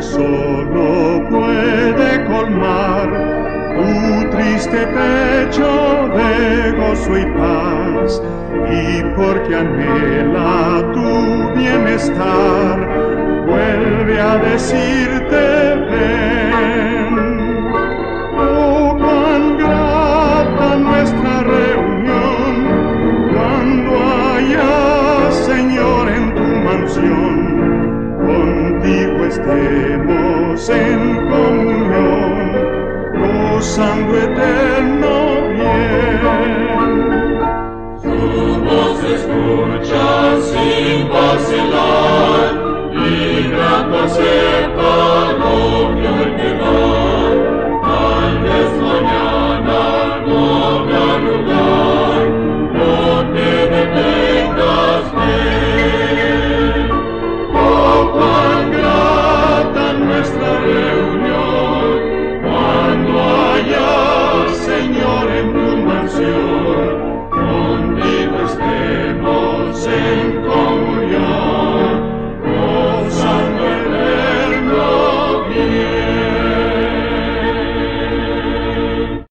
solo puede colmar tu triste pecho de gozo y paz. Y porque anhela tu bienestar, vuelve a decirte ven. Oh, cuán grata nuestra reunión cuando haya Señor en tu mansión estemos en comunión, gozando eterno bien. Su voz escucha.